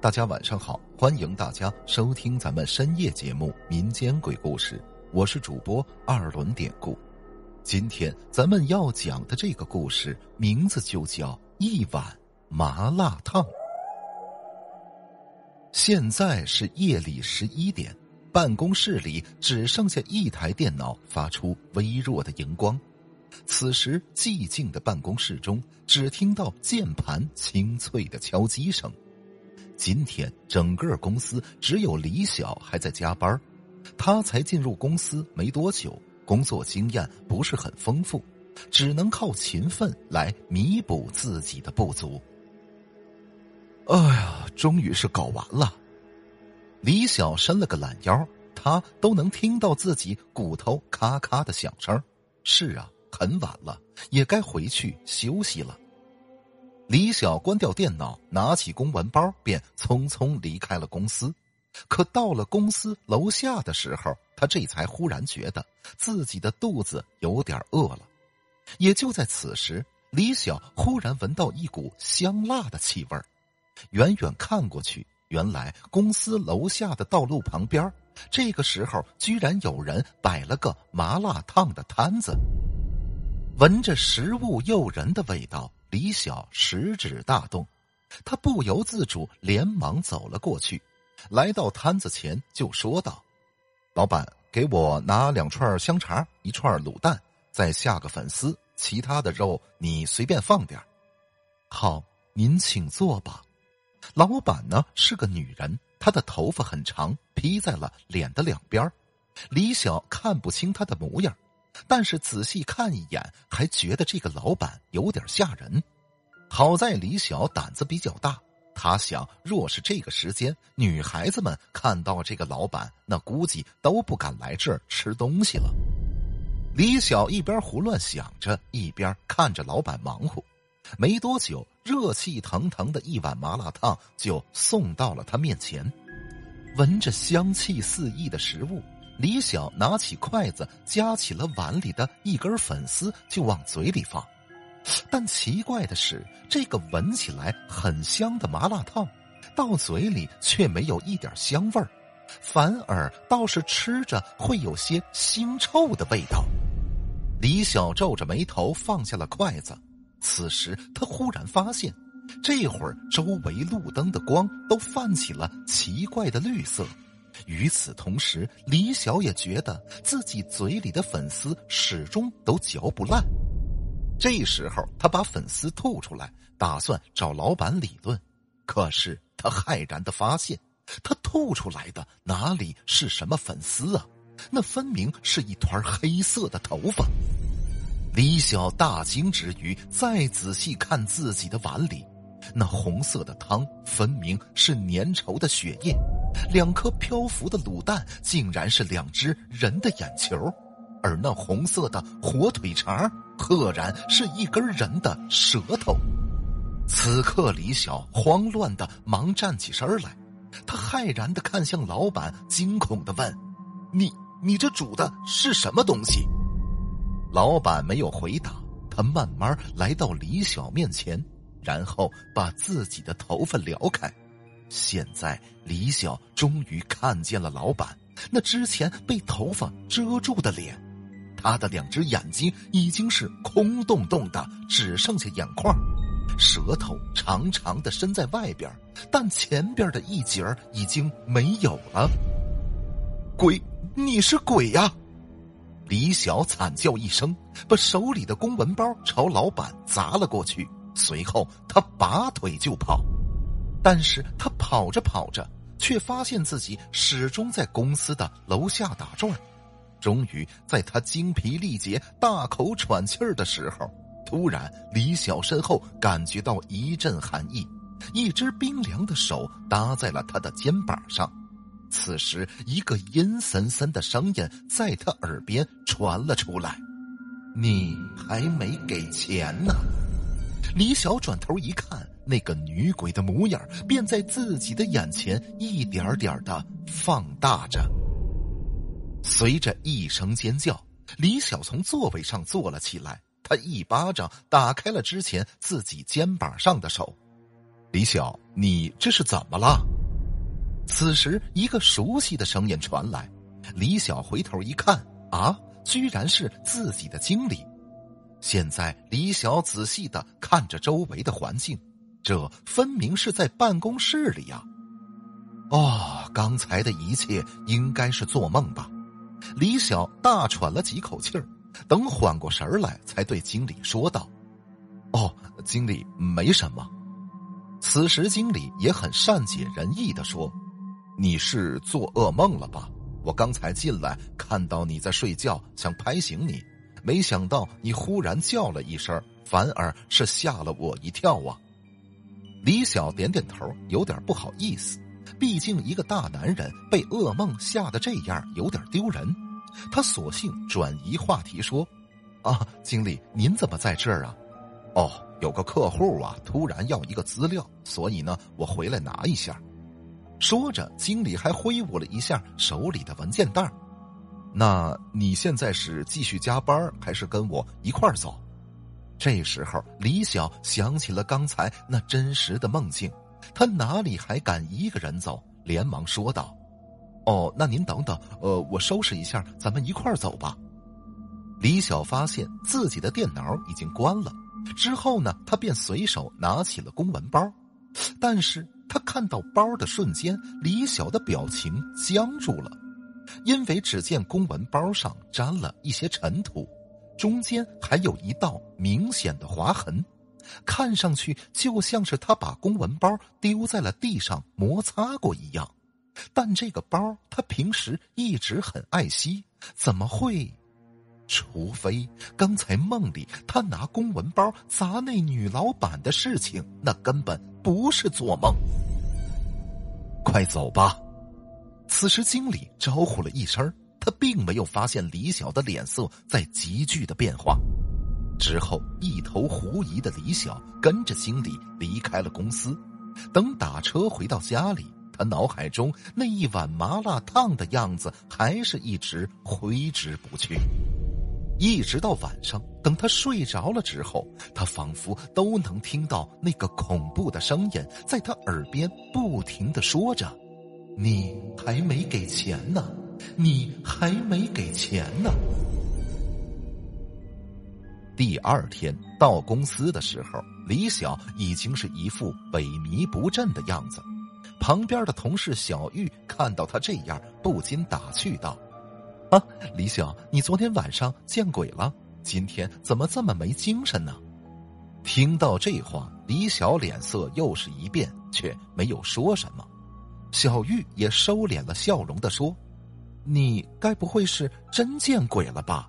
大家晚上好，欢迎大家收听咱们深夜节目《民间鬼故事》，我是主播二轮典故。今天咱们要讲的这个故事名字就叫一碗麻辣烫。现在是夜里十一点，办公室里只剩下一台电脑发出微弱的荧光。此时寂静的办公室中，只听到键盘清脆的敲击声。今天整个公司只有李晓还在加班，他才进入公司没多久，工作经验不是很丰富，只能靠勤奋来弥补自己的不足。哎呀，终于是搞完了。李晓伸了个懒腰，他都能听到自己骨头咔咔的响声。是啊，很晚了，也该回去休息了。李晓关掉电脑，拿起公文包，便匆匆离开了公司。可到了公司楼下的时候，他这才忽然觉得自己的肚子有点饿了。也就在此时，李晓忽然闻到一股香辣的气味远远看过去，原来公司楼下的道路旁边，这个时候居然有人摆了个麻辣烫的摊子。闻着食物诱人的味道。李晓食指大动，他不由自主连忙走了过去，来到摊子前就说道：“老板，给我拿两串香肠，一串卤蛋，再下个粉丝，其他的肉你随便放点好，您请坐吧。老板呢是个女人，她的头发很长，披在了脸的两边李晓看不清她的模样。但是仔细看一眼，还觉得这个老板有点吓人。好在李晓胆子比较大，他想，若是这个时间，女孩子们看到这个老板，那估计都不敢来这儿吃东西了。李晓一边胡乱想着，一边看着老板忙活。没多久，热气腾腾的一碗麻辣烫就送到了他面前。闻着香气四溢的食物。李晓拿起筷子，夹起了碗里的一根粉丝，就往嘴里放。但奇怪的是，这个闻起来很香的麻辣烫，到嘴里却没有一点香味儿，反而倒是吃着会有些腥臭的味道。李晓皱着眉头放下了筷子。此时，他忽然发现，这会儿周围路灯的光都泛起了奇怪的绿色。与此同时，李晓也觉得自己嘴里的粉丝始终都嚼不烂。这时候，他把粉丝吐出来，打算找老板理论。可是他骇然的发现，他吐出来的哪里是什么粉丝啊？那分明是一团黑色的头发。李晓大惊之余，再仔细看自己的碗里。那红色的汤分明是粘稠的血液，两颗漂浮的卤蛋竟然是两只人的眼球，而那红色的火腿肠赫然是一根人的舌头。此刻，李晓慌乱的忙站起身来，他骇然的看向老板，惊恐的问：“你你这煮的是什么东西？”老板没有回答，他慢慢来到李晓面前。然后把自己的头发撩开，现在李晓终于看见了老板那之前被头发遮住的脸，他的两只眼睛已经是空洞洞的，只剩下眼眶，舌头长长的伸在外边，但前边的一截儿已经没有了。鬼，你是鬼呀！李晓惨叫一声，把手里的公文包朝老板砸了过去。随后，他拔腿就跑，但是他跑着跑着，却发现自己始终在公司的楼下打转。终于，在他精疲力竭、大口喘气儿的时候，突然，李晓身后感觉到一阵寒意，一只冰凉的手搭在了他的肩膀上。此时，一个阴森森的声音在他耳边传了出来：“你还没给钱呢。”李晓转头一看，那个女鬼的模样便在自己的眼前一点点的放大着。随着一声尖叫，李晓从座位上坐了起来，他一巴掌打开了之前自己肩膀上的手。李晓，你这是怎么了？此时，一个熟悉的声音传来。李晓回头一看，啊，居然是自己的经理。现在，李晓仔细的看着周围的环境，这分明是在办公室里呀。哦，刚才的一切应该是做梦吧？李晓大喘了几口气儿，等缓过神儿来，才对经理说道：“哦，经理，没什么。”此时，经理也很善解人意的说：“你是做噩梦了吧？我刚才进来看到你在睡觉，想拍醒你，没想到你忽然叫了一声，反而是吓了我一跳啊！”李晓点点头，有点不好意思。毕竟一个大男人被噩梦吓得这样，有点丢人。他索性转移话题说：“啊，经理，您怎么在这儿啊？哦，有个客户啊，突然要一个资料，所以呢，我回来拿一下。”说着，经理还挥舞了一下手里的文件袋。那你现在是继续加班，还是跟我一块走？这时候，李晓想起了刚才那真实的梦境。他哪里还敢一个人走？连忙说道：“哦，那您等等，呃，我收拾一下，咱们一块儿走吧。”李晓发现自己的电脑已经关了，之后呢，他便随手拿起了公文包，但是他看到包的瞬间，李晓的表情僵住了，因为只见公文包上沾了一些尘土，中间还有一道明显的划痕。看上去就像是他把公文包丢在了地上摩擦过一样，但这个包他平时一直很爱惜，怎么会？除非刚才梦里他拿公文包砸那女老板的事情，那根本不是做梦。快走吧！此时经理招呼了一声，他并没有发现李晓的脸色在急剧的变化。之后，一头狐疑的李晓跟着经理离开了公司。等打车回到家里，他脑海中那一碗麻辣烫的样子还是一直挥之不去。一直到晚上，等他睡着了之后，他仿佛都能听到那个恐怖的声音在他耳边不停的说着：“你还没给钱呢，你还没给钱呢。”第二天到公司的时候，李晓已经是一副萎靡不振的样子。旁边的同事小玉看到他这样，不禁打趣道：“啊，李晓，你昨天晚上见鬼了？今天怎么这么没精神呢？”听到这话，李晓脸色又是一变，却没有说什么。小玉也收敛了笑容的说：“你该不会是真见鬼了吧？”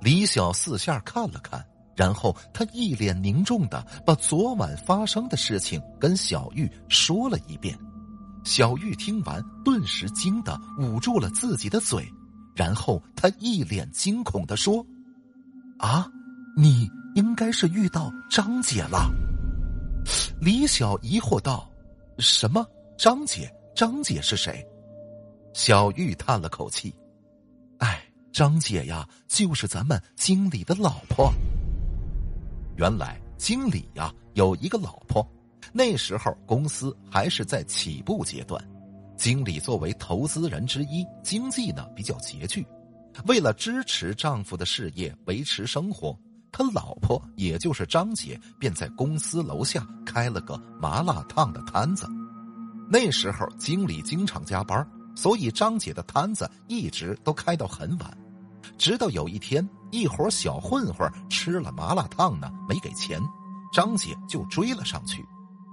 李晓四下看了看，然后他一脸凝重的把昨晚发生的事情跟小玉说了一遍。小玉听完，顿时惊得捂住了自己的嘴，然后他一脸惊恐的说：“啊，你应该是遇到张姐了。”李晓疑惑道：“什么？张姐？张姐是谁？”小玉叹了口气。哎张姐呀，就是咱们经理的老婆。原来经理呀有一个老婆，那时候公司还是在起步阶段。经理作为投资人之一，经济呢比较拮据，为了支持丈夫的事业，维持生活，他老婆也就是张姐，便在公司楼下开了个麻辣烫的摊子。那时候经理经常加班，所以张姐的摊子一直都开到很晚。直到有一天，一伙小混混吃了麻辣烫呢，没给钱，张姐就追了上去。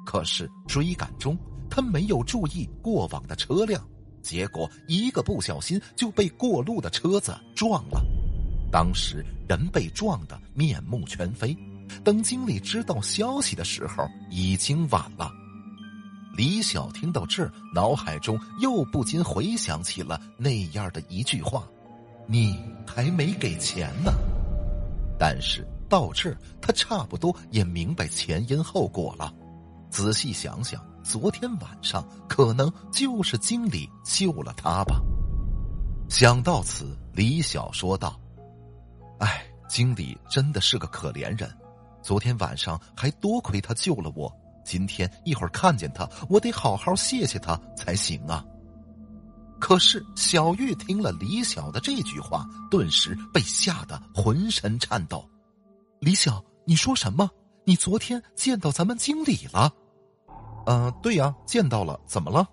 可是追赶中，她没有注意过往的车辆，结果一个不小心就被过路的车子撞了。当时人被撞得面目全非。等经理知道消息的时候，已经晚了。李晓听到这儿，脑海中又不禁回想起了那样的一句话。你还没给钱呢，但是到这儿，他差不多也明白前因后果了。仔细想想，昨天晚上可能就是经理救了他吧。想到此，李晓说道：“哎，经理真的是个可怜人，昨天晚上还多亏他救了我，今天一会儿看见他，我得好好谢谢他才行啊。可是小玉听了李晓的这句话，顿时被吓得浑身颤抖。李晓，你说什么？你昨天见到咱们经理了？嗯，对呀，见到了。怎么了？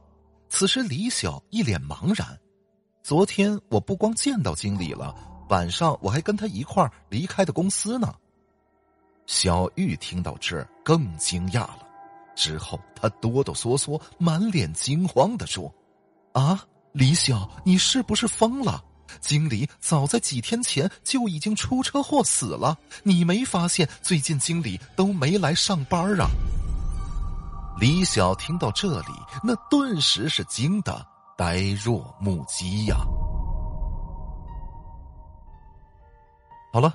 此时李晓一脸茫然。昨天我不光见到经理了，晚上我还跟他一块儿离开的公司呢。小玉听到这儿更惊讶了，之后他哆哆嗦嗦、满脸惊慌的说：“啊，李晓，你是不是疯了？经理早在几天前就已经出车祸死了，你没发现最近经理都没来上班啊？”李晓听到这里，那顿时是惊得呆若木鸡呀。好了，